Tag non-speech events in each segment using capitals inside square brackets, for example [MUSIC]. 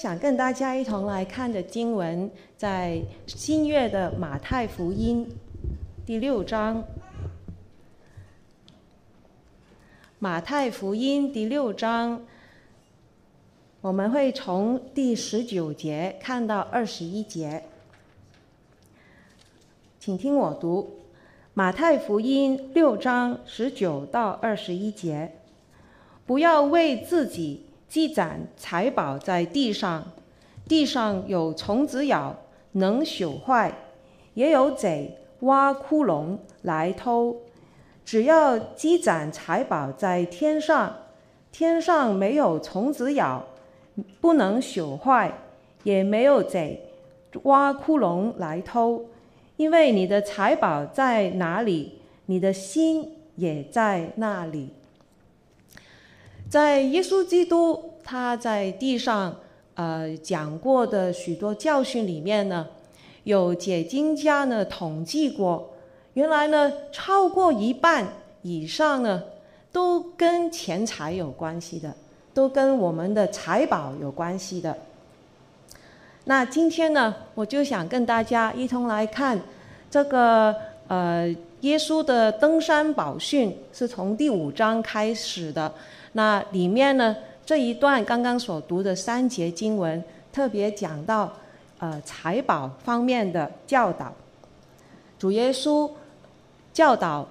想跟大家一同来看的经文，在新约的马太福音第六章。马太福音第六章，我们会从第十九节看到二十一节，请听我读马太福音六章十九到二十一节，不要为自己。积攒财宝在地上，地上有虫子咬，能朽坏；也有贼挖窟窿来偷。只要积攒财宝在天上，天上没有虫子咬，不能朽坏，也没有贼挖窟窿来偷。因为你的财宝在哪里，你的心也在那里。在耶稣基督他在地上呃讲过的许多教训里面呢，有解经家呢统计过，原来呢超过一半以上呢都跟钱财有关系的，都跟我们的财宝有关系的。那今天呢，我就想跟大家一同来看这个呃耶稣的登山宝训，是从第五章开始的。那里面呢，这一段刚刚所读的三节经文，特别讲到，呃，财宝方面的教导。主耶稣教导，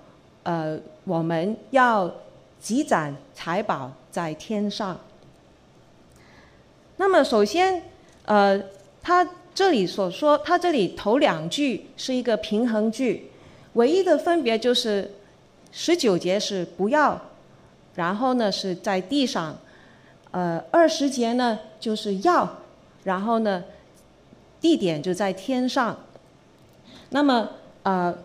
呃，我们要积攒财宝在天上。那么，首先，呃，他这里所说，他这里头两句是一个平衡句，唯一的分别就是十九节是不要。然后呢，是在地上，呃，二十节呢就是要，然后呢，地点就在天上。那么，呃，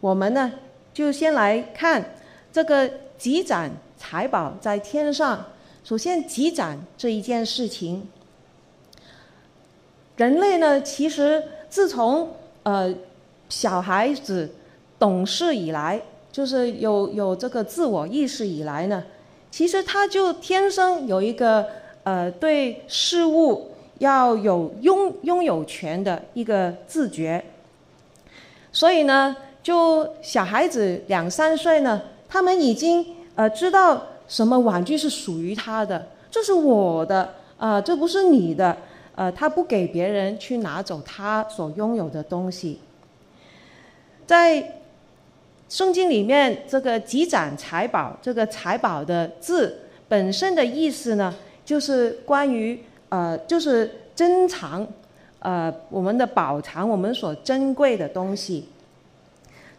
我们呢就先来看这个积攒财宝在天上。首先，积攒这一件事情，人类呢其实自从呃小孩子懂事以来。就是有有这个自我意识以来呢，其实他就天生有一个呃对事物要有拥拥有权的一个自觉，所以呢，就小孩子两三岁呢，他们已经呃知道什么玩具是属于他的，这是我的，呃，这不是你的，呃，他不给别人去拿走他所拥有的东西，在。圣经里面这个积攒财宝，这个财宝的字本身的意思呢，就是关于呃，就是珍藏，呃，我们的宝藏，我们所珍贵的东西。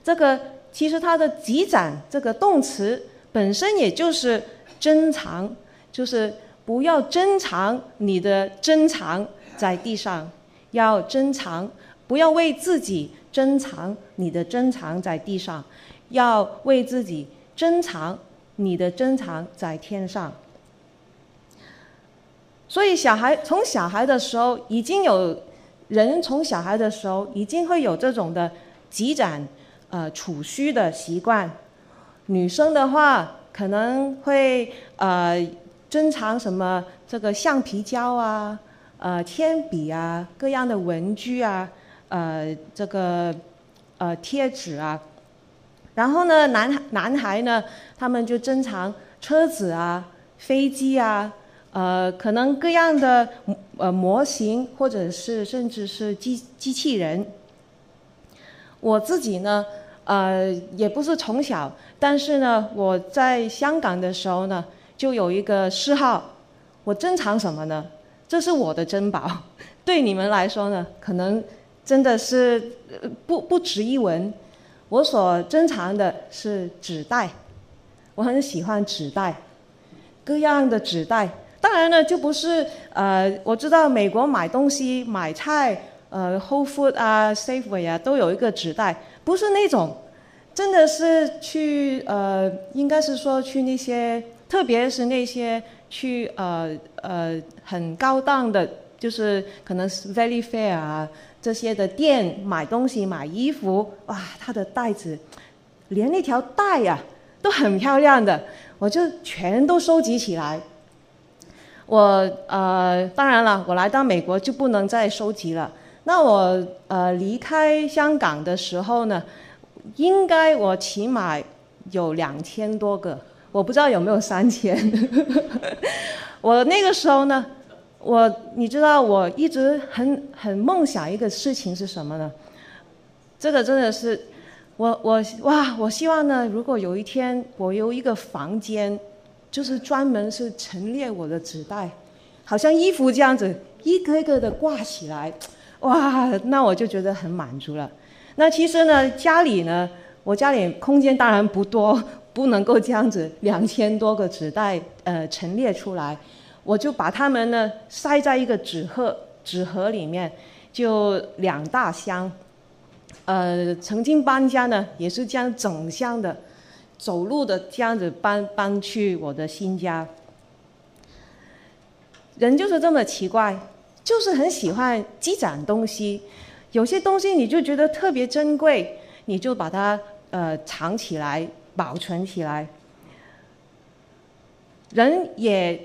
这个其实它的积攒这个动词本身也就是珍藏，就是不要珍藏你的珍藏在地上，要珍藏，不要为自己。珍藏你的珍藏在地上，要为自己珍藏你的珍藏在天上。所以小孩从小孩的时候，已经有人从小孩的时候已经会有这种的积攒呃储蓄的习惯。女生的话可能会呃珍藏什么这个橡皮胶啊、呃铅笔啊、各样的文具啊。呃，这个呃贴纸啊，然后呢，男男孩呢，他们就珍藏车子啊、飞机啊，呃，可能各样的呃模型，或者是甚至是机机器人。我自己呢，呃，也不是从小，但是呢，我在香港的时候呢，就有一个嗜好，我珍藏什么呢？这是我的珍宝，[LAUGHS] 对你们来说呢，可能。真的是不不值一文。我所珍藏的是纸袋，我很喜欢纸袋，各样的纸袋。当然呢，就不是呃，我知道美国买东西买菜，呃，Whole Food 啊，Safeway 啊，都有一个纸袋，不是那种，真的是去呃，应该是说去那些，特别是那些去呃呃很高档的，就是可能是 Valley Fair 啊。这些的店买东西买衣服，哇，它的袋子，连那条带呀、都很漂亮的，我就全都收集起来。我呃，当然了，我来到美国就不能再收集了。那我呃离开香港的时候呢，应该我起码有两千多个，我不知道有没有三千。[LAUGHS] 我那个时候呢，我你知道我一直很很梦想一个事情是什么呢？这个真的是我我哇，我希望呢，如果有一天我有一个房间。就是专门是陈列我的纸袋，好像衣服这样子，一个一个的挂起来，哇，那我就觉得很满足了。那其实呢，家里呢，我家里空间当然不多，不能够这样子两千多个纸袋呃陈列出来，我就把它们呢塞在一个纸盒纸盒里面，就两大箱。呃，曾经搬家呢，也是这样整箱的。走路的这样子搬搬去我的新家，人就是这么奇怪，就是很喜欢积攒东西。有些东西你就觉得特别珍贵，你就把它呃藏起来，保存起来。人也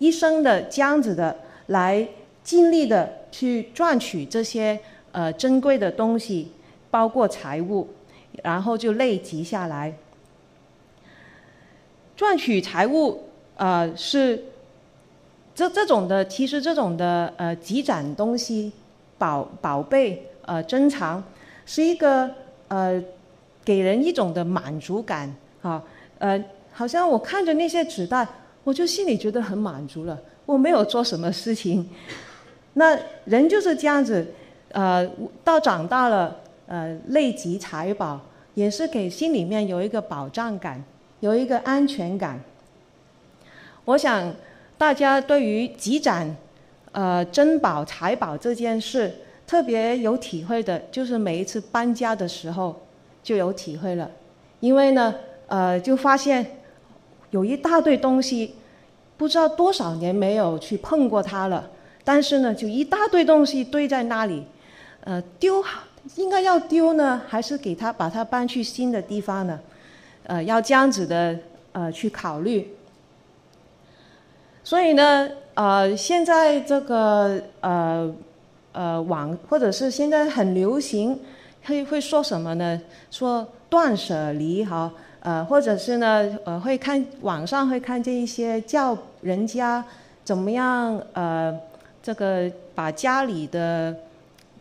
一生的这样子的来尽力的去赚取这些呃珍贵的东西，包括财物，然后就累积下来。赚取财物，呃，是这这种的，其实这种的呃积攒东西、宝宝贝、呃珍藏，是一个呃给人一种的满足感啊，呃，好像我看着那些纸袋，我就心里觉得很满足了。我没有做什么事情，[LAUGHS] 那人就是这样子，呃，到长大了，呃，累积财宝，也是给心里面有一个保障感。有一个安全感。我想大家对于积攒呃珍宝财宝这件事特别有体会的，就是每一次搬家的时候就有体会了，因为呢呃就发现有一大堆东西，不知道多少年没有去碰过它了，但是呢就一大堆东西堆在那里，呃丢应该要丢呢，还是给它把它搬去新的地方呢？呃，要这样子的呃去考虑。所以呢，呃，现在这个呃呃网或者是现在很流行，会会说什么呢？说断舍离哈，呃，或者是呢，呃，会看网上会看见一些教人家怎么样呃这个把家里的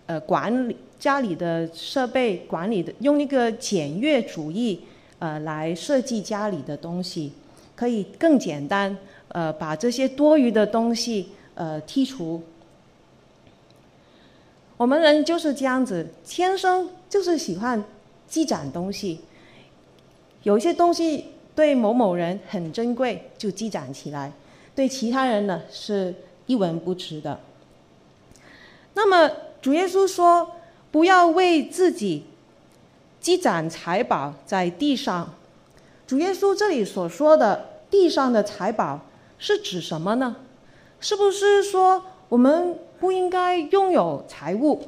呃管理家里的设备管理的用一个简约主义。呃，来设计家里的东西，可以更简单。呃，把这些多余的东西呃剔除。我们人就是这样子，天生就是喜欢积攒东西。有一些东西对某某人很珍贵，就积攒起来；对其他人呢，是一文不值的。那么主耶稣说：“不要为自己。”积攒财宝在地上，主耶稣这里所说的地上的财宝是指什么呢？是不是说我们不应该拥有财物？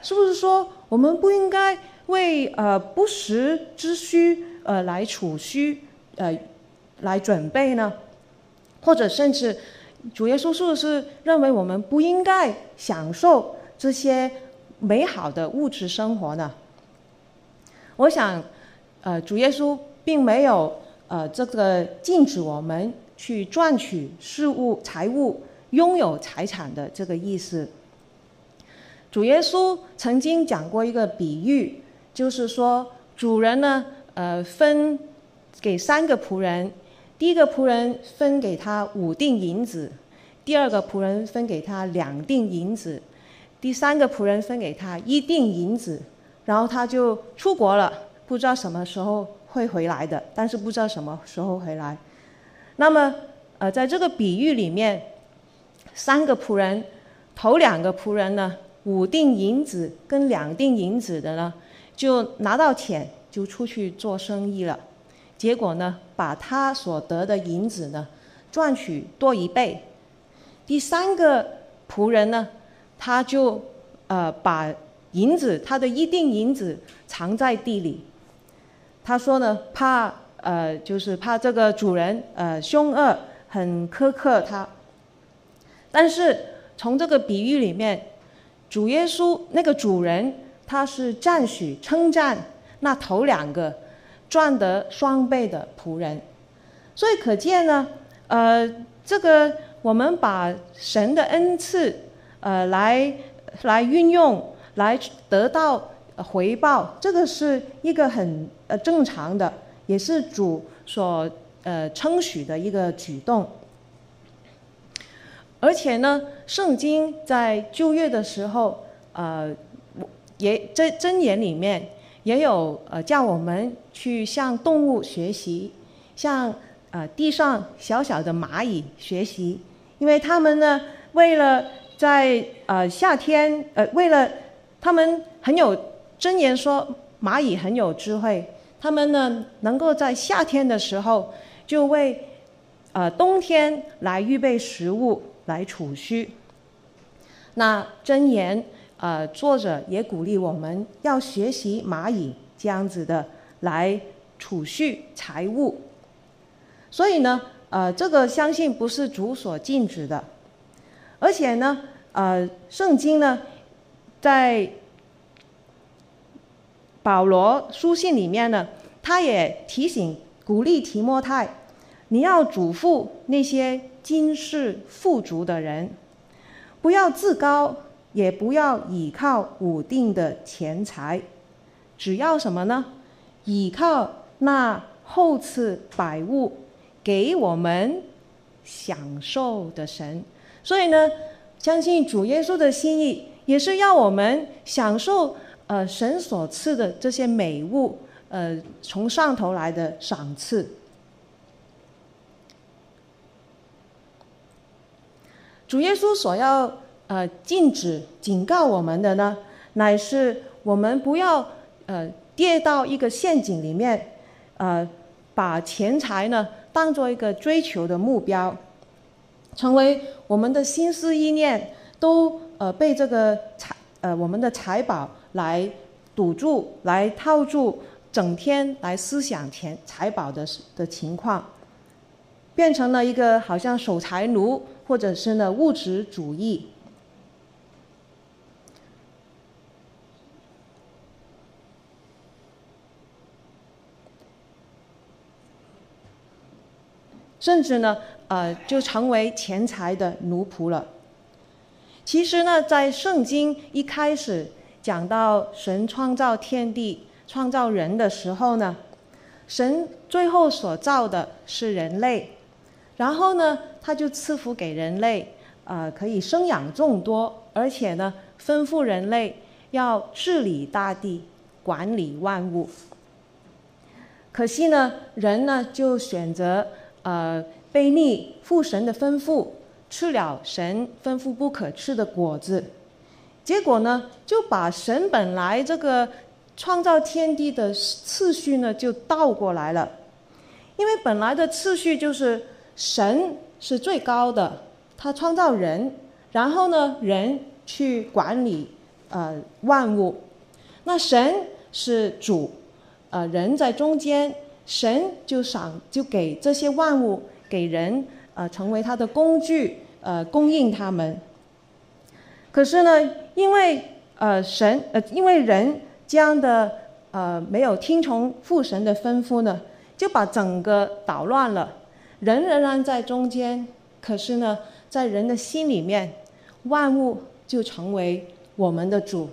是不是说我们不应该为呃不时之需呃来储蓄呃来准备呢？或者甚至主耶稣是不是认为我们不应该享受这些美好的物质生活呢？我想，呃，主耶稣并没有呃这个禁止我们去赚取事物、财物、拥有财产的这个意思。主耶稣曾经讲过一个比喻，就是说，主人呢，呃，分给三个仆人，第一个仆人分给他五锭银子，第二个仆人分给他两锭银子，第三个仆人分给他一锭银子。然后他就出国了，不知道什么时候会回来的，但是不知道什么时候回来。那么，呃，在这个比喻里面，三个仆人，头两个仆人呢，五锭银子跟两锭银子的呢，就拿到钱就出去做生意了，结果呢，把他所得的银子呢，赚取多一倍。第三个仆人呢，他就呃把。银子，他的一锭银子藏在地里。他说呢，怕呃，就是怕这个主人呃凶恶，很苛刻他，但是从这个比喻里面，主耶稣那个主人他是赞许称赞那头两个赚得双倍的仆人，所以可见呢，呃，这个我们把神的恩赐，呃，来来运用，来得到回报，这个是一个很呃正常的，也是主所呃称许的一个举动。而且呢，圣经在旧约的时候，呃，也在箴言里面也有呃叫我们去向动物学习，向呃地上小小的蚂蚁学习，因为他们呢，为了在呃夏天，呃为了他们很有箴言说蚂蚁很有智慧，他们呢能够在夏天的时候就为呃冬天来预备食物。来储蓄。那箴言，呃，作者也鼓励我们要学习蚂蚁这样子的来储蓄财物。所以呢，呃，这个相信不是主所禁止的。而且呢，呃，圣经呢，在保罗书信里面呢，他也提醒鼓励提摩太，你要嘱咐那些。今世富足的人，不要自高，也不要倚靠稳定的钱财，只要什么呢？倚靠那厚赐百物给我们享受的神。所以呢，相信主耶稣的心意也是要我们享受呃神所赐的这些美物，呃从上头来的赏赐。主耶稣所要呃禁止警告我们的呢，乃是我们不要呃跌到一个陷阱里面，呃把钱财呢当做一个追求的目标，成为我们的心思意念都呃被这个财呃我们的财宝来堵住、来套住，整天来思想钱财宝的的情况，变成了一个好像守财奴。或者是呢物质主义，甚至呢呃就成为钱财的奴仆了。其实呢，在圣经一开始讲到神创造天地、创造人的时候呢，神最后所造的是人类。然后呢，他就赐福给人类，呃，可以生养众多，而且呢，吩咐人类要治理大地，管理万物。可惜呢，人呢就选择呃悖逆父神的吩咐，吃了神吩咐不可吃的果子，结果呢，就把神本来这个创造天地的次序呢就倒过来了，因为本来的次序就是。神是最高的，他创造人，然后呢，人去管理呃万物。那神是主，呃，人在中间，神就赏就给这些万物给人呃成为他的工具，呃供应他们。可是呢，因为呃神呃因为人这样的呃没有听从父神的吩咐呢，就把整个捣乱了。人仍然在中间，可是呢，在人的心里面，万物就成为我们的主，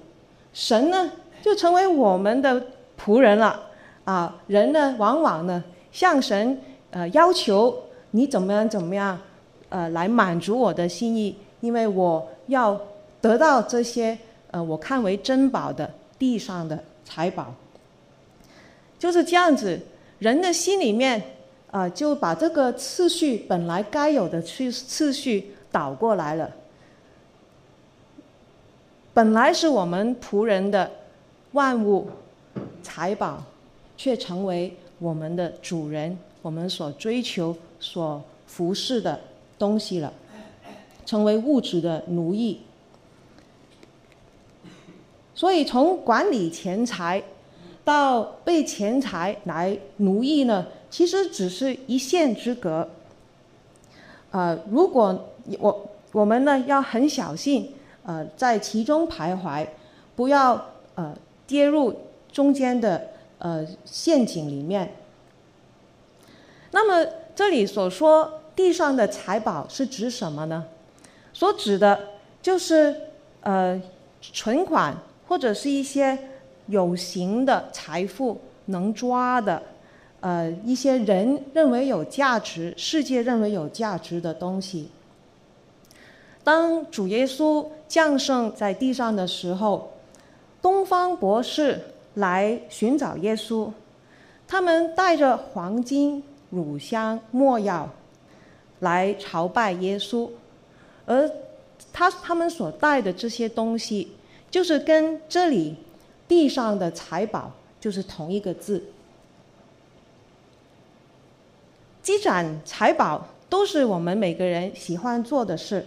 神呢就成为我们的仆人了。啊，人呢往往呢向神呃要求你怎么样怎么样，呃来满足我的心意，因为我要得到这些呃我看为珍宝的地上的财宝，就是这样子，人的心里面。啊、呃，就把这个次序本来该有的次次序倒过来了。本来是我们仆人的万物财宝，却成为我们的主人，我们所追求、所服侍的东西了，成为物质的奴役。所以，从管理钱财到被钱财来奴役呢？其实只是一线之隔。呃，如果我我们呢要很小心，呃，在其中徘徊，不要呃跌入中间的呃陷阱里面。那么这里所说地上的财宝是指什么呢？所指的就是呃存款或者是一些有形的财富，能抓的，呃一些人认为有价值、世界认为有价值的东西。当主耶稣降生在地上的时候，东方博士来寻找耶稣，他们带着黄金、乳香、没药来朝拜耶稣，而他他们所带的这些东西，就是跟这里地上的财宝就是同一个字。积攒财宝都是我们每个人喜欢做的事。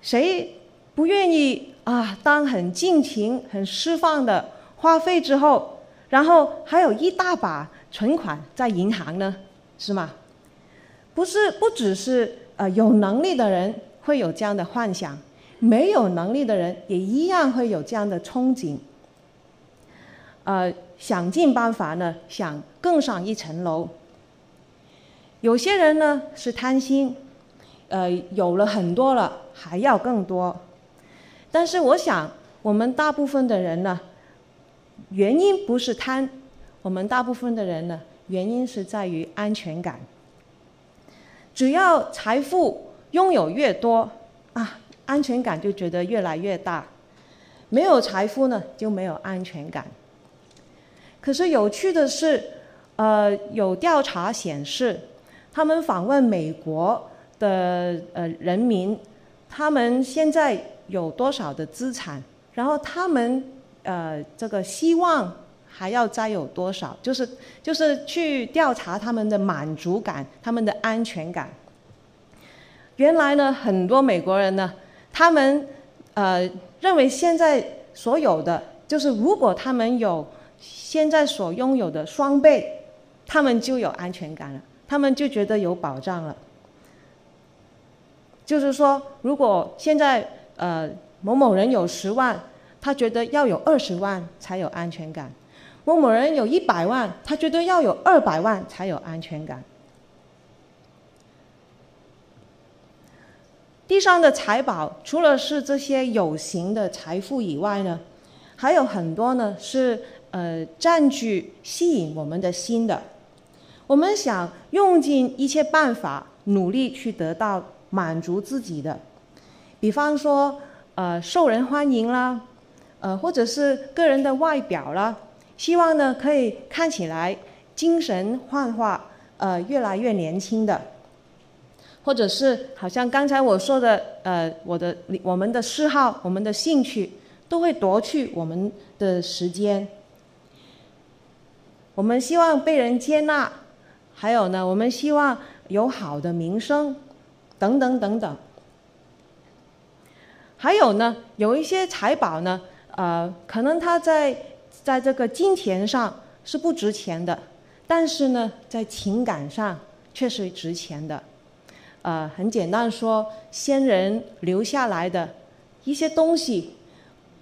谁不愿意啊？当很尽情、很释放的花费之后，然后还有一大把存款在银行呢，是吗？不是，不只是呃有能力的人会有这样的幻想，没有能力的人也一样会有这样的憧憬。呃，想尽办法呢，想更上一层楼。有些人呢是贪心。呃，有了很多了，还要更多。但是我想，我们大部分的人呢，原因不是贪，我们大部分的人呢，原因是在于安全感。只要财富拥有越多啊，安全感就觉得越来越大。没有财富呢，就没有安全感。可是有趣的是，呃，有调查显示，他们访问美国。的呃人民，他们现在有多少的资产？然后他们呃这个希望还要再有多少？就是就是去调查他们的满足感，他们的安全感。原来呢，很多美国人呢，他们呃认为现在所有的，就是如果他们有现在所拥有的双倍，他们就有安全感了，他们就觉得有保障了。就是说，如果现在呃某某人有十万，他觉得要有二十万才有安全感；某某人有一百万，他觉得要有二百万才有安全感。地上的财宝，除了是这些有形的财富以外呢，还有很多呢是呃占据、吸引我们的心的。我们想用尽一切办法，努力去得到。满足自己的，比方说，呃，受人欢迎啦，呃，或者是个人的外表啦，希望呢可以看起来精神焕发，呃，越来越年轻的，或者是好像刚才我说的，呃，我的我们的嗜好、我们的兴趣都会夺去我们的时间。我们希望被人接纳，还有呢，我们希望有好的名声。等等等等，还有呢，有一些财宝呢，呃，可能它在在这个金钱上是不值钱的，但是呢，在情感上却是值钱的。呃，很简单说，先人留下来的一些东西，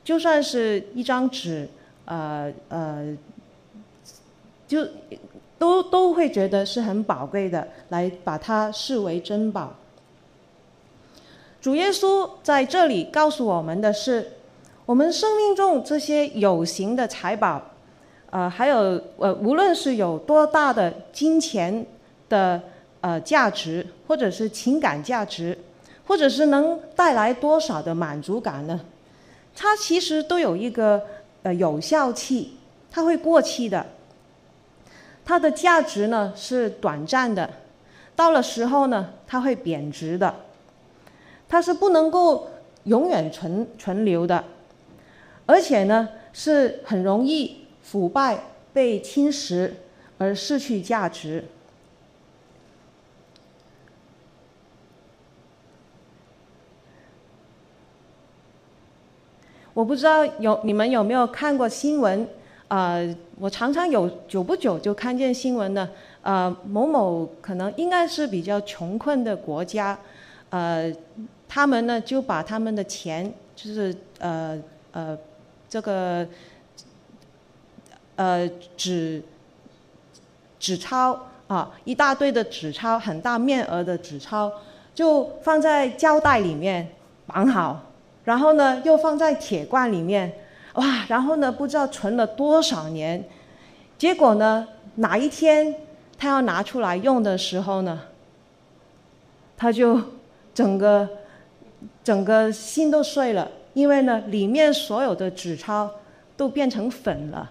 就算是一张纸，呃呃，就都都会觉得是很宝贵的，来把它视为珍宝。主耶稣在这里告诉我们的是，我们生命中这些有形的财宝，呃，还有呃，无论是有多大的金钱的呃价值，或者是情感价值，或者是能带来多少的满足感呢？它其实都有一个呃有效期，它会过期的。它的价值呢是短暂的，到了时候呢，它会贬值的。它是不能够永远存存留的，而且呢是很容易腐败、被侵蚀而失去价值。我不知道有你们有没有看过新闻？呃，我常常有久不久就看见新闻呢。呃，某某可能应该是比较穷困的国家，呃。他们呢就把他们的钱，就是呃呃这个呃纸纸钞啊，一大堆的纸钞，很大面额的纸钞，就放在胶带里面绑好，然后呢又放在铁罐里面，哇，然后呢不知道存了多少年，结果呢哪一天他要拿出来用的时候呢，他就整个整个心都碎了，因为呢里面所有的纸钞都变成粉了。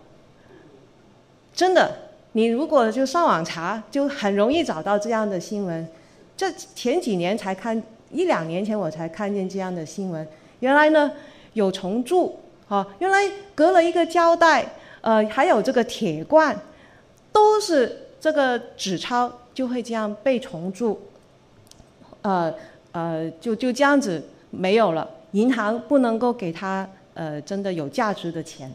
真的，你如果就上网查，就很容易找到这样的新闻。这前几年才看，一两年前我才看见这样的新闻。原来呢有虫蛀啊，原来隔了一个胶带，呃，还有这个铁罐，都是这个纸钞就会这样被虫蛀。呃呃，就就这样子没有了，银行不能够给他呃真的有价值的钱。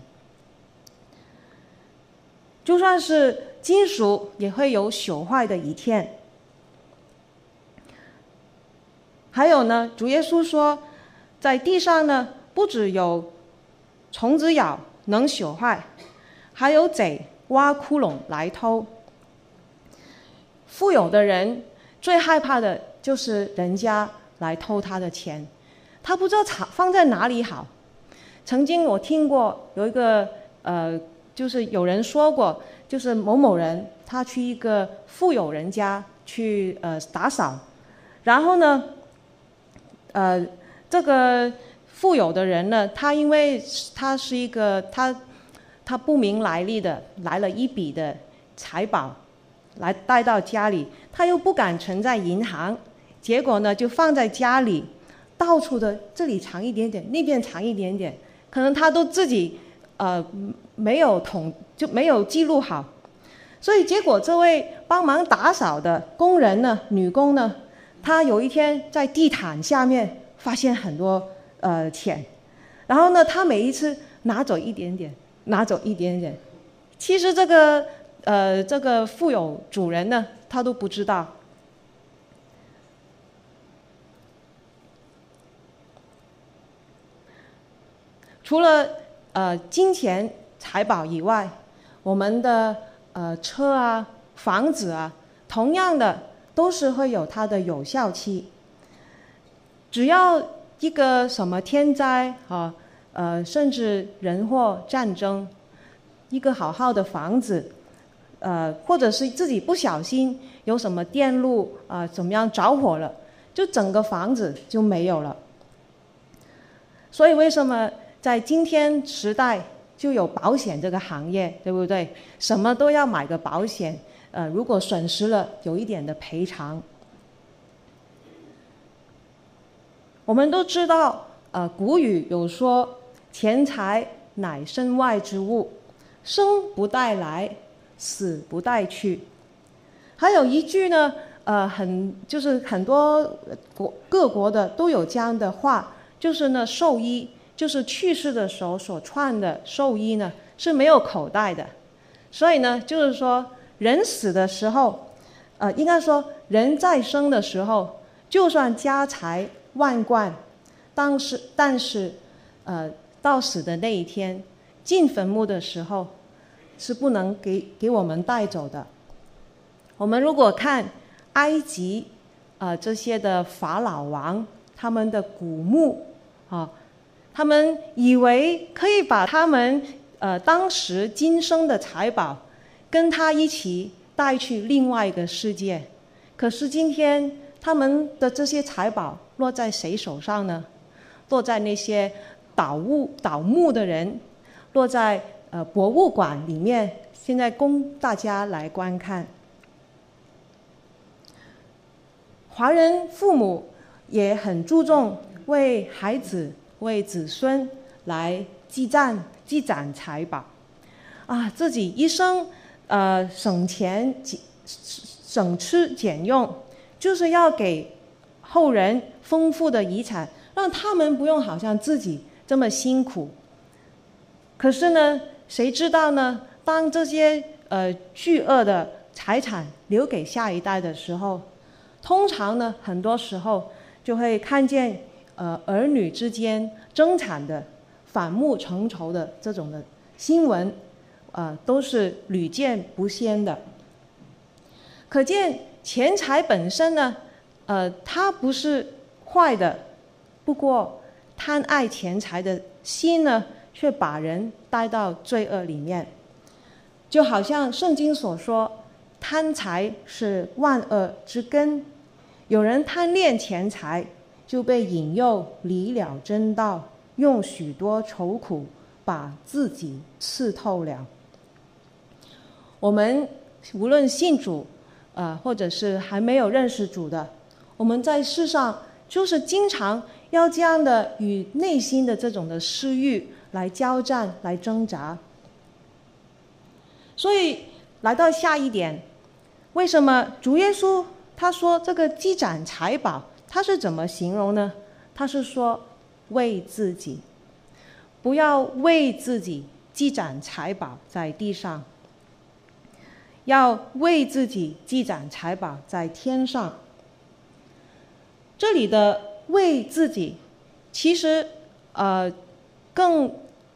就算是金属，也会有朽坏的一天。还有呢，主耶稣说，在地上呢，不只有虫子咬能朽坏，还有贼挖窟窿来偷。富有的人最害怕的。就是人家来偷他的钱，他不知道藏放在哪里好。曾经我听过有一个呃，就是有人说过，就是某某人他去一个富有人家去呃打扫，然后呢，呃，这个富有的人呢，他因为他是一个他他不明来历的来了一笔的财宝，来带到家里，他又不敢存在银行。结果呢，就放在家里，到处的这里藏一点点，那边藏一点点，可能他都自己呃没有统就没有记录好，所以结果这位帮忙打扫的工人呢，女工呢，她有一天在地毯下面发现很多呃钱，然后呢，她每一次拿走一点点，拿走一点点，其实这个呃这个富有主人呢，他都不知道。除了呃金钱财宝以外，我们的呃车啊、房子啊，同样的都是会有它的有效期。只要一个什么天灾啊，呃，甚至人祸、战争，一个好好的房子，呃，或者是自己不小心有什么电路啊、呃，怎么样着火了，就整个房子就没有了。所以为什么？在今天时代，就有保险这个行业，对不对？什么都要买个保险，呃，如果损失了，有一点的赔偿。我们都知道，呃，古语有说：“钱财乃身外之物，生不带来，死不带去。”还有一句呢，呃，很就是很多国各国的都有这样的话，就是呢，寿衣。就是去世的时候所穿的寿衣呢，是没有口袋的，所以呢，就是说人死的时候，呃，应该说人在生的时候，就算家财万贯，当时但是，呃，到死的那一天，进坟墓的时候，是不能给给我们带走的。我们如果看埃及，呃，这些的法老王他们的古墓啊。他们以为可以把他们呃当时今生的财宝，跟他一起带去另外一个世界，可是今天他们的这些财宝落在谁手上呢？落在那些盗物盗墓的人，落在呃博物馆里面，现在供大家来观看。华人父母也很注重为孩子。为子孙来积攒积攒财宝，啊，自己一生呃省钱省省吃俭用，就是要给后人丰富的遗产，让他们不用好像自己这么辛苦。可是呢，谁知道呢？当这些呃巨额的财产留给下一代的时候，通常呢，很多时候就会看见。呃儿女之间争产的、反目成仇的这种的新闻，呃，都是屡见不鲜的。可见钱财本身呢，呃，它不是坏的，不过贪爱钱财的心呢，却把人带到罪恶里面。就好像圣经所说，贪财是万恶之根。有人贪恋钱财，就被引诱离了真道，用许多愁苦把自己刺透了。我们无论信主，呃，或者是还没有认识主的，我们在世上就是经常要这样的与内心的这种的私欲来交战、来挣扎。所以来到下一点，为什么主耶稣他说这个积攒财宝，他是怎么形容呢？他是说为自己，不要为自己积攒财宝在地上，要为自己积攒财宝在天上。这里的为自己，其实呃更。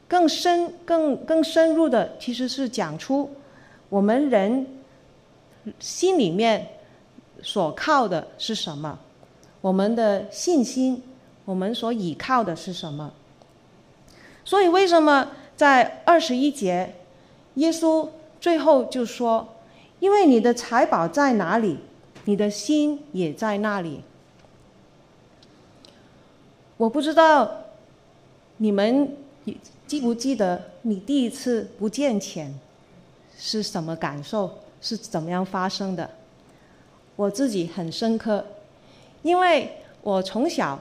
更深、更更深入的，其实是讲出我们人心里面所靠的是什么，我们的信心，我们所倚靠的是什么。所以，为什么在二十一节，耶稣最后就说：“因为你的财宝在哪里，你的心也在那里。”我不知道你们。记不记得你第一次不见钱是什么感受？是怎么样发生的？我自己很深刻，因为我从小，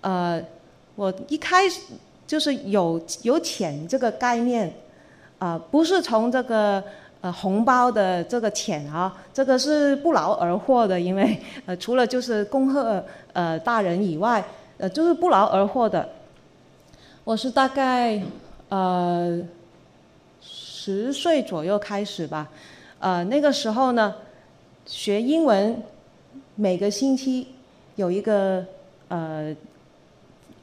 呃，我一开始就是有有钱这个概念，啊、呃，不是从这个呃红包的这个钱啊，这个是不劳而获的，因为 [LAUGHS] 呃除了就是恭贺呃大人以外，呃就是不劳而获的。我是大概。呃，十岁左右开始吧，呃，那个时候呢，学英文，每个星期有一个呃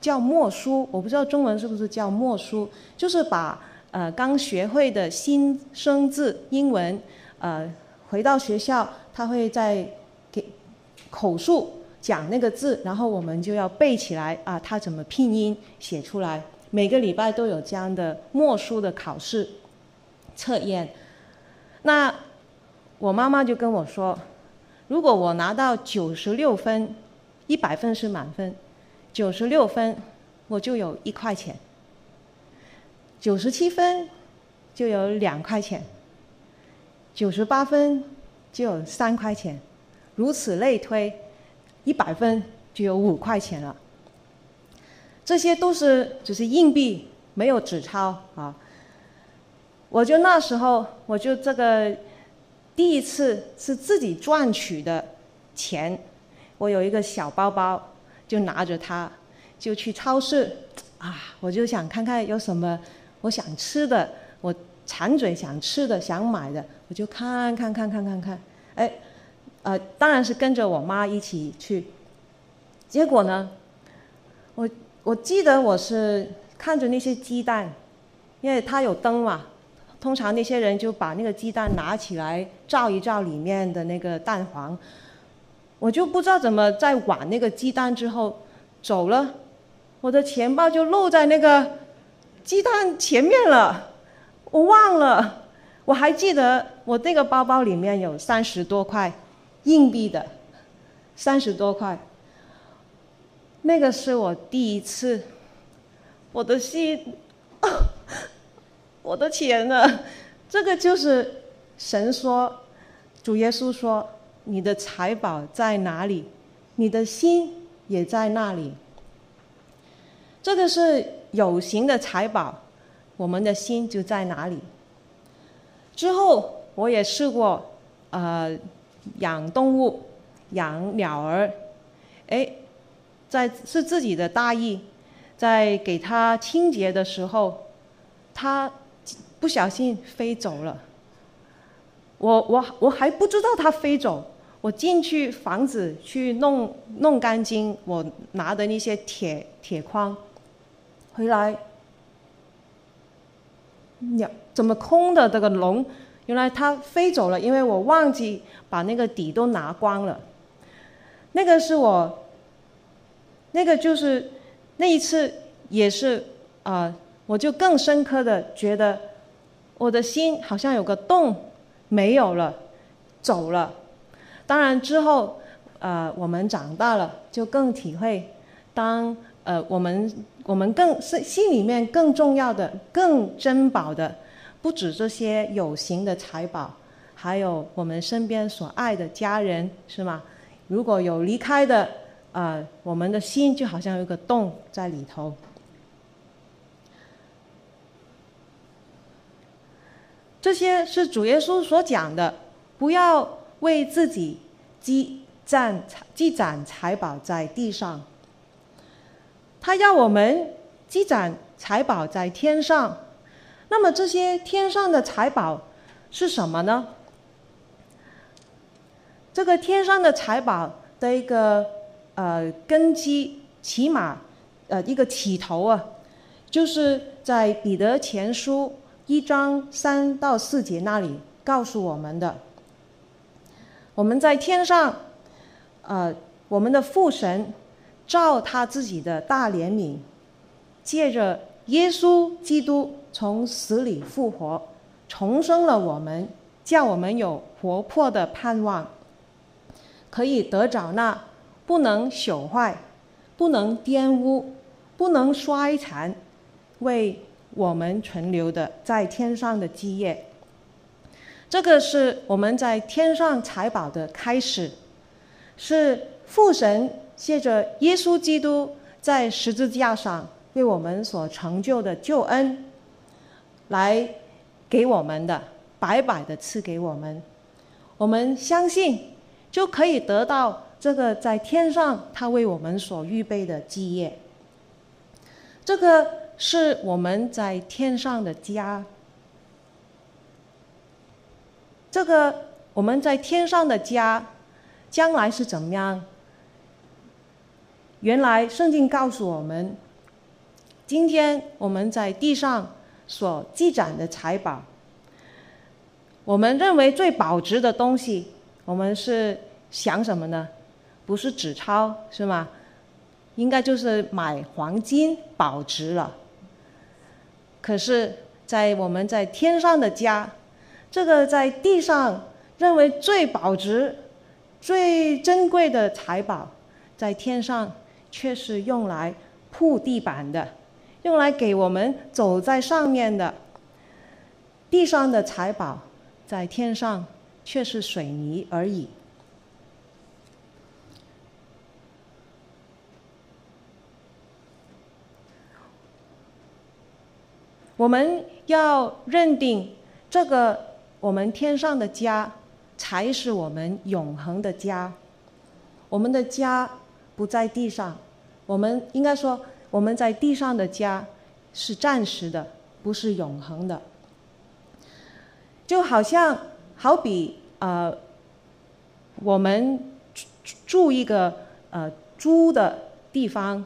叫默书，我不知道中文是不是叫默书，就是把呃刚学会的新生字英文，呃回到学校，他会在给口述讲那个字，然后我们就要背起来啊，他怎么拼音写出来。每个礼拜都有这样的默书的考试测验，那我妈妈就跟我说，如果我拿到九十六分，一百分是满分，九十六分我就有一块钱，九十七分就有两块钱，九十八分就有三块钱，如此类推，一百分就有五块钱了。这些都是只是硬币，没有纸钞啊。我就那时候，我就这个第一次是自己赚取的钱，我有一个小包包，就拿着它就去超市啊，我就想看看有什么我想吃的，我馋嘴想吃的、想买的，我就看看看看看看，哎，呃，当然是跟着我妈一起去。结果呢，我。我记得我是看着那些鸡蛋，因为它有灯嘛，通常那些人就把那个鸡蛋拿起来照一照里面的那个蛋黄，我就不知道怎么在玩那个鸡蛋之后走了，我的钱包就漏在那个鸡蛋前面了，我忘了，我还记得我那个包包里面有三十多块硬币的，三十多块。那个是我第一次，我的心，我的钱呢？这个就是神说，主耶稣说，你的财宝在哪里，你的心也在那里。这个是有形的财宝，我们的心就在哪里。之后我也试过，呃，养动物，养鸟儿，哎。在是自己的大意，在给它清洁的时候，它不小心飞走了。我我我还不知道它飞走，我进去房子去弄弄干净，我拿的那些铁铁框，回来，呀，怎么空的这个笼？原来它飞走了，因为我忘记把那个底都拿光了。那个是我，那个就是那一次也是啊、我就更深刻的觉得我的心好像有个洞没有了，走了。当然之后，呃，我们长大了，就更体会，当呃我们我们更是心里面更重要的、更珍宝的，不止这些有形的财宝，还有我们身边所爱的家人，是吗？如果有离开的，呃，我们的心就好像有个洞在里头。这些是主耶稣所讲的，不要。为自己积攒积攒财宝在地上，他要我们积攒财宝在天上。那么这些天上的财宝是什么呢？这个天上的财宝的一个呃根基，起码呃一个起头啊，就是在彼得前书一章三到四节那里告诉我们的。我们在天上，呃，我们的父神照他自己的大怜悯，借着耶稣基督从死里复活，重生了我们，叫我们有活泼的盼望，可以得着那不能朽坏、不能玷污、不能衰残，为我们存留的在天上的基业。这个是我们在天上财宝的开始，是父神借着耶稣基督在十字架上为我们所成就的救恩，来给我们的，白白的赐给我们。我们相信就可以得到这个在天上他为我们所预备的基业。这个是我们在天上的家。这个我们在天上的家，将来是怎么样？原来圣经告诉我们，今天我们在地上所积攒的财宝，我们认为最保值的东西，我们是想什么呢？不是纸钞是吗？应该就是买黄金保值了。可是，在我们在天上的家。这个在地上认为最保值、最珍贵的财宝，在天上却是用来铺地板的，用来给我们走在上面的。地上的财宝，在天上却是水泥而已。我们要认定这个。我们天上的家，才是我们永恒的家。我们的家不在地上，我们应该说，我们在地上的家是暂时的，不是永恒的。就好像，好比呃，我们住一个呃租的地方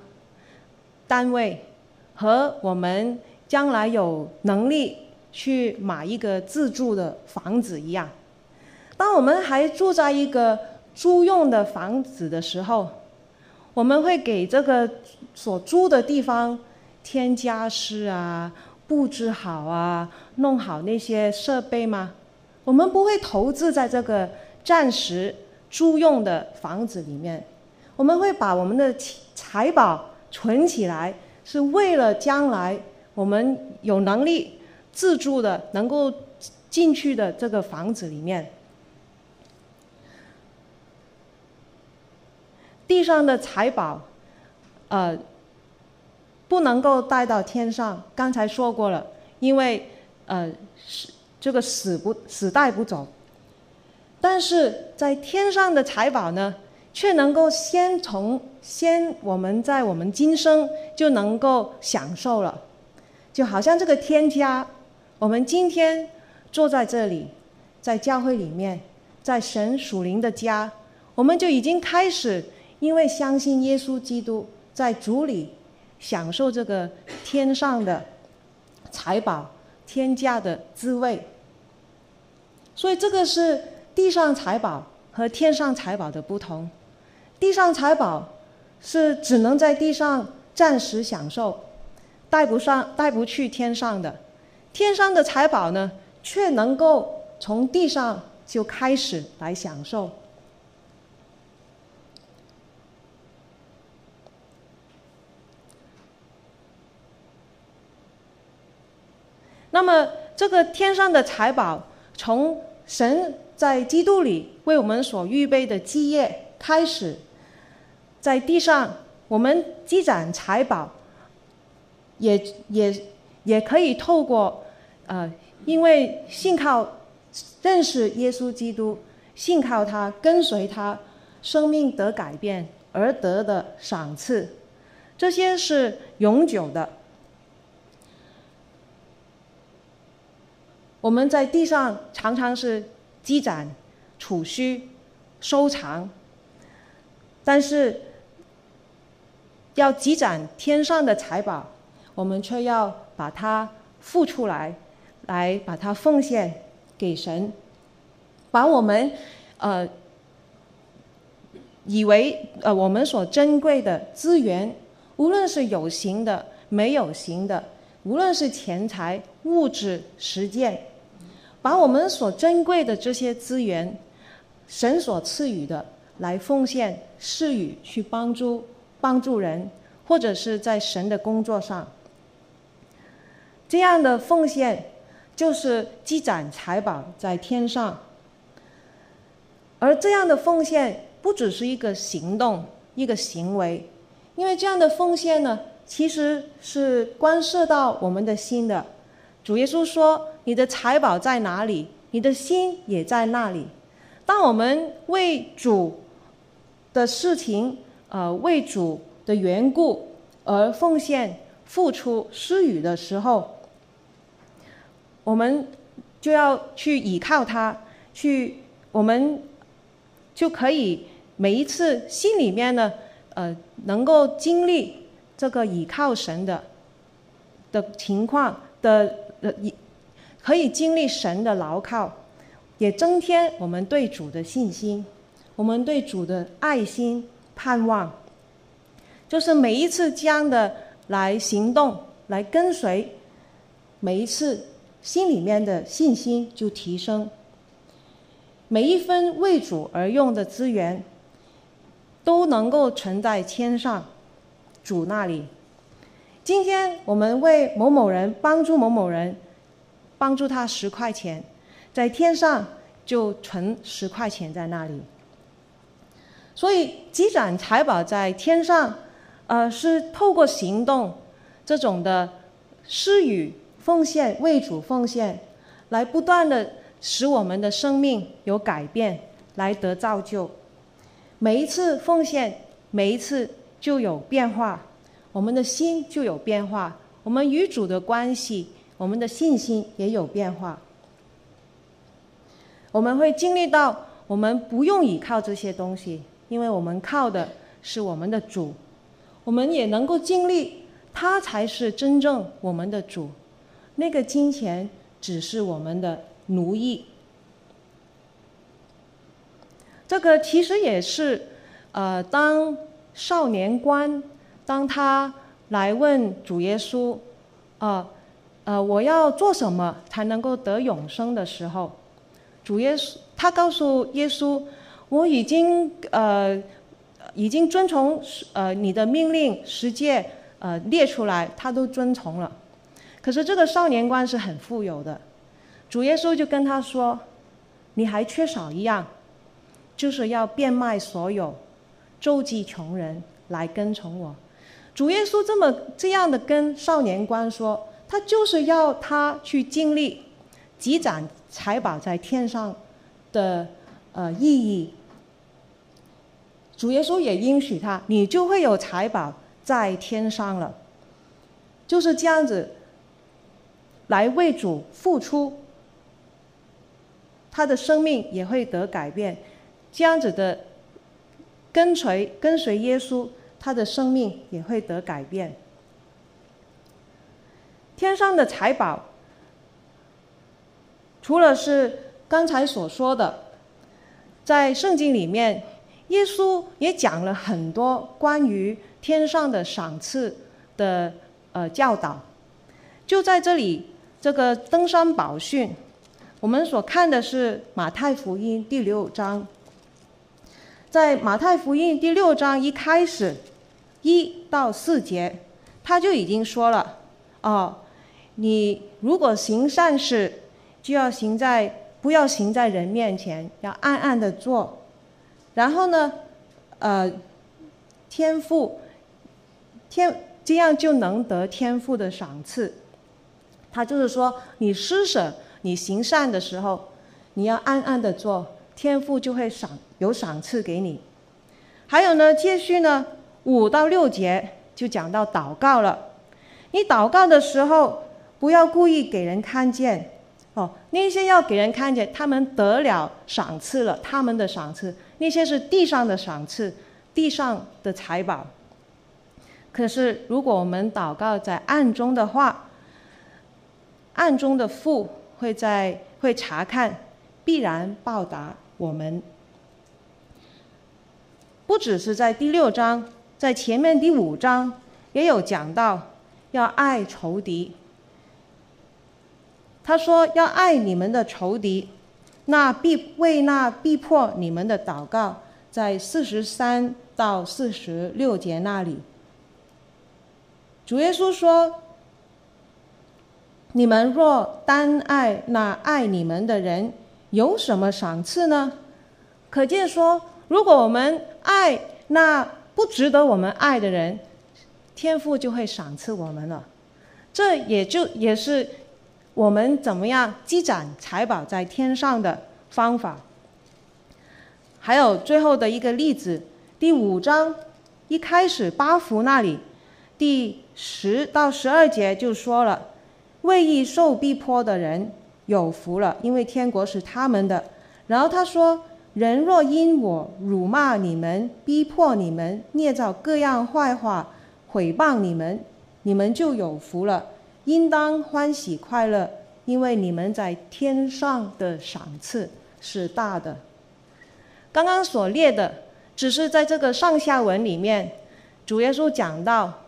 单位，和我们将来有能力。去买一个自住的房子一样，当我们还住在一个租用的房子的时候，我们会给这个所租的地方添家私啊，布置好啊，弄好那些设备吗？我们不会投资在这个暂时租用的房子里面，我们会把我们的财宝存起来，是为了将来我们有能力。自住的能够进去的这个房子里面，地上的财宝，呃，不能够带到天上。刚才说过了，因为呃，是这个死不死带不走。但是在天上的财宝呢，却能够先从先我们在我们今生就能够享受了，就好像这个天家。我们今天坐在这里，在教会里面，在神属灵的家，我们就已经开始，因为相信耶稣基督在主里享受这个天上的财宝、天价的滋味。所以这个是地上财宝和天上财宝的不同。地上财宝是只能在地上暂时享受，带不上、带不去天上的。天上的财宝呢，却能够从地上就开始来享受。那么，这个天上的财宝，从神在基督里为我们所预备的基业开始，在地上我们积攒财宝，也也也可以透过，呃，因为信靠认识耶稣基督，信靠他，跟随他，生命得改变而得的赏赐，这些是永久的。我们在地上常常是积攒、储蓄、收藏，但是要积攒天上的财宝，我们却要把它付出来，来把它奉献给神，把我们呃以为呃我们所珍贵的资源，无论是有形的、没有形的，无论是钱财、物质、实践。把我们所珍贵的这些资源，神所赐予的，来奉献施予，去帮助帮助人，或者是在神的工作上。这样的奉献就是积攒财宝在天上。而这样的奉献不只是一个行动，一个行为，因为这样的奉献呢，其实是关涉到我们的心的。主耶稣说：“你的财宝在哪里，你的心也在那里。”当我们为主的事情，呃，为主的缘故而奉献、付出、施予的时候，我们就要去倚靠他，去我们就可以每一次心里面呢，呃，能够经历这个倚靠神的的情况的。呃，可以经历神的牢靠，也增添我们对主的信心，我们对主的爱心盼望，就是每一次这样的来行动，来跟随，每一次心里面的信心就提升，每一分为主而用的资源，都能够存在天上主那里。今天我们为某某人帮助某某人，帮助他十块钱，在天上就存十块钱在那里。所以积攒财宝在天上，呃，是透过行动这种的施予奉献、为主奉献，来不断的使我们的生命有改变，来得造就。每一次奉献，每一次就有变化。我们的心就有变化，我们与主的关系，我们的信心也有变化。我们会经历到，我们不用依靠这些东西，因为我们靠的是我们的主。我们也能够经历，他才是真正我们的主。那个金钱只是我们的奴役。这个其实也是，呃，当少年官。当他来问主耶稣，呃，呃，我要做什么才能够得永生的时候，主耶稣他告诉耶稣，我已经呃已经遵从呃你的命令十诫呃列出来，他都遵从了。可是这个少年官是很富有的，主耶稣就跟他说，你还缺少一样，就是要变卖所有，周济穷人，来跟从我。主耶稣这么这样的跟少年官说，他就是要他去经历积攒财宝在天上的呃意义。主耶稣也应许他，你就会有财宝在天上了。就是这样子来为主付出，他的生命也会得改变。这样子的跟随跟随耶稣，他的生命也会得改变。天上的财宝，除了是刚才所说的，在圣经里面，耶稣也讲了很多关于天上的赏赐的呃教导。就在这里，这个登山宝训，我们所看的是马太福音第六章。在马太福音第六章一开始，一到四节，他就已经说了：哦，你如果行善事，就要行在不要行在人面前，要暗暗的做。然后呢，呃，天赋，天这样就能得天父的赏赐。他就是说，你施舍、你行善的时候，你要暗暗的做。天父就会赏有赏赐给你，还有呢，接续呢五到六节就讲到祷告了。你祷告的时候，不要故意给人看见哦。那些要给人看见，他们得了赏赐了，他们的赏赐，那些是地上的赏赐，地上的财宝。可是如果我们祷告在暗中的话，暗中的父会在会查看，必然报答。我们不只是在第六章，在前面第五章也有讲到要爱仇敌。他说要爱你们的仇敌，那必为那逼迫你们的祷告，在四十三到四十六节那里，主耶稣说：你们若单爱那爱你们的人。有什么赏赐呢？可见说，如果我们爱那不值得我们爱的人，天父就会赏赐我们了。这也就也是我们怎么样积攒财宝在天上的方法。还有最后的一个例子，第五章一开始八福那里，第十到十二节就说了，为义受逼迫的人。有福了，因为天国是他们的。然后他说：“人若因我辱骂你们、逼迫你们、捏造各样坏话、毁谤你们，你们就有福了，应当欢喜快乐，因为你们在天上的赏赐是大的。”刚刚所列的，只是在这个上下文里面，主耶稣讲到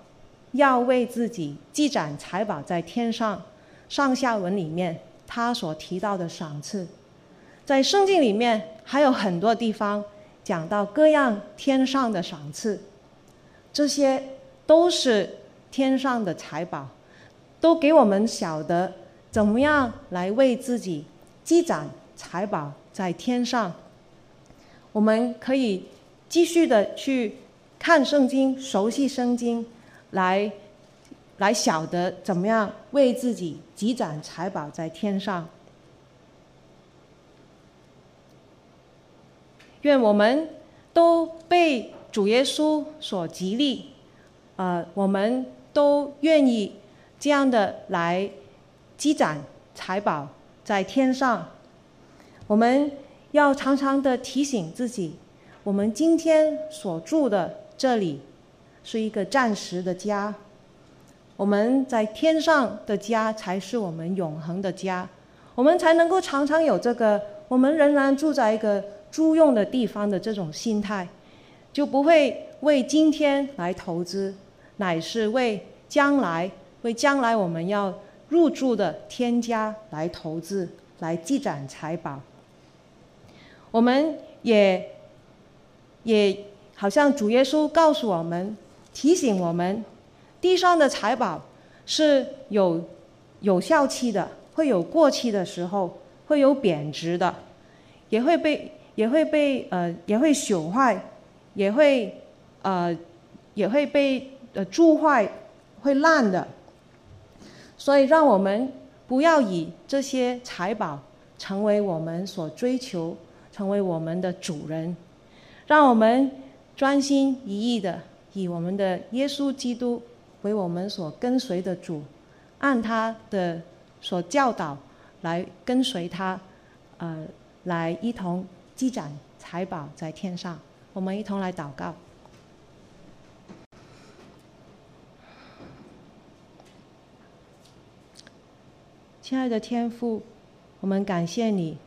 要为自己积攒财宝在天上。上下文里面。他所提到的赏赐，在圣经里面还有很多地方讲到各样天上的赏赐，这些都是天上的财宝，都给我们晓得怎么样来为自己积攒财宝在天上。我们可以继续的去看圣经，熟悉圣经，来。来晓得怎么样为自己积攒财宝在天上。愿我们都被主耶稣所激励，呃，我们都愿意这样的来积攒财宝在天上。我们要常常的提醒自己，我们今天所住的这里是一个暂时的家。我们在天上的家才是我们永恒的家，我们才能够常常有这个我们仍然住在一个租用的地方的这种心态，就不会为今天来投资，乃是为将来，为将来我们要入住的天家来投资，来积攒财宝。我们也也好像主耶稣告诉我们，提醒我们。地上的财宝是有有效期的，会有过期的时候，会有贬值的，也会被也会被呃也会朽坏，也会呃也会被呃蛀坏，会烂的。所以，让我们不要以这些财宝成为我们所追求，成为我们的主人。让我们专心一意的以我们的耶稣基督。为我们所跟随的主，按他的所教导来跟随他，呃，来一同积攒财宝在天上。我们一同来祷告。亲爱的天父，我们感谢你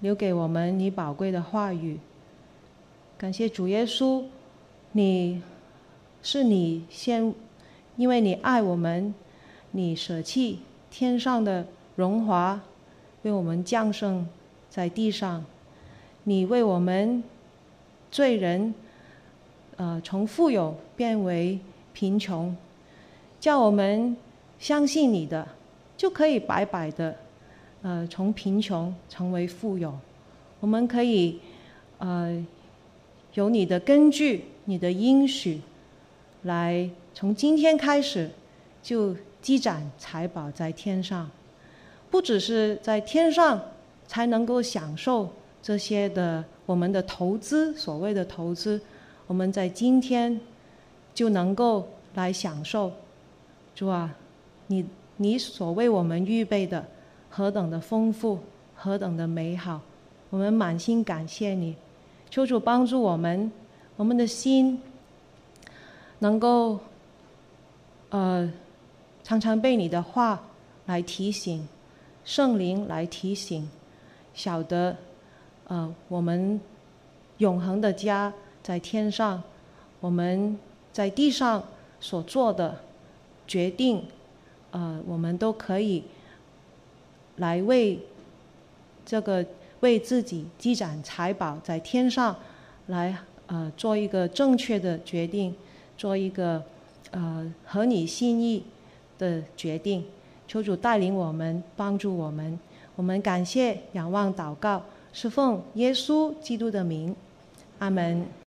留给我们你宝贵的话语。感谢主耶稣，你是你先，因为你爱我们，你舍弃天上的荣华，为我们降生在地上。你为我们罪人，呃，从富有变为贫穷，叫我们相信你的。就可以白白的，呃，从贫穷成为富有。我们可以，呃，有你的根据，你的应许，来从今天开始就积攒财宝在天上。不只是在天上才能够享受这些的我们的投资，所谓的投资，我们在今天就能够来享受。主啊，你。你所为我们预备的何等的丰富，何等的美好，我们满心感谢你。求主帮助我们，我们的心能够呃常常被你的话来提醒，圣灵来提醒，晓得呃我们永恒的家在天上，我们在地上所做的决定。呃，我们都可以来为这个为自己积攒财宝在天上，来呃做一个正确的决定，做一个呃合你心意的决定。求主带领我们，帮助我们。我们感谢、仰望、祷告，是奉耶稣基督的名，阿门。